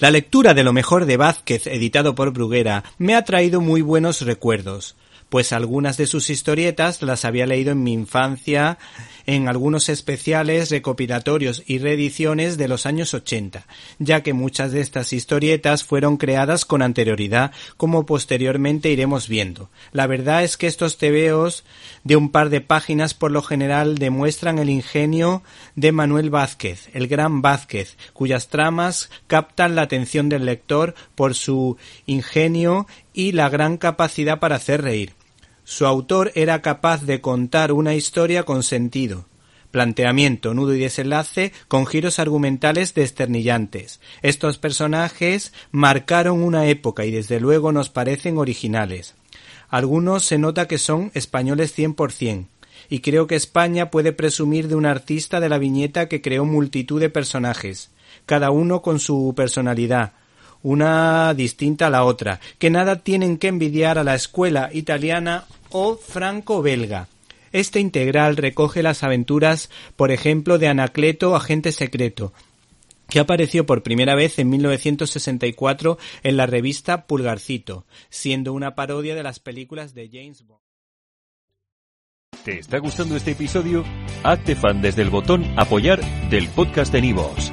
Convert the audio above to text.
La lectura de lo mejor de Vázquez, editado por Bruguera, me ha traído muy buenos recuerdos pues algunas de sus historietas las había leído en mi infancia en algunos especiales, recopilatorios y reediciones de los años 80, ya que muchas de estas historietas fueron creadas con anterioridad, como posteriormente iremos viendo. La verdad es que estos tebeos de un par de páginas por lo general demuestran el ingenio de Manuel Vázquez, el gran Vázquez, cuyas tramas captan la atención del lector por su ingenio y la gran capacidad para hacer reír. Su autor era capaz de contar una historia con sentido, planteamiento, nudo y desenlace con giros argumentales desternillantes. Estos personajes marcaron una época y desde luego nos parecen originales. Algunos se nota que son españoles cien por cien, y creo que España puede presumir de un artista de la viñeta que creó multitud de personajes, cada uno con su personalidad, una distinta a la otra, que nada tienen que envidiar a la escuela italiana o franco-belga. Este integral recoge las aventuras, por ejemplo, de Anacleto, agente secreto, que apareció por primera vez en 1964 en la revista Pulgarcito, siendo una parodia de las películas de James Bond. ¿Te está gustando este episodio? Hazte fan desde el botón apoyar del podcast de Nivos.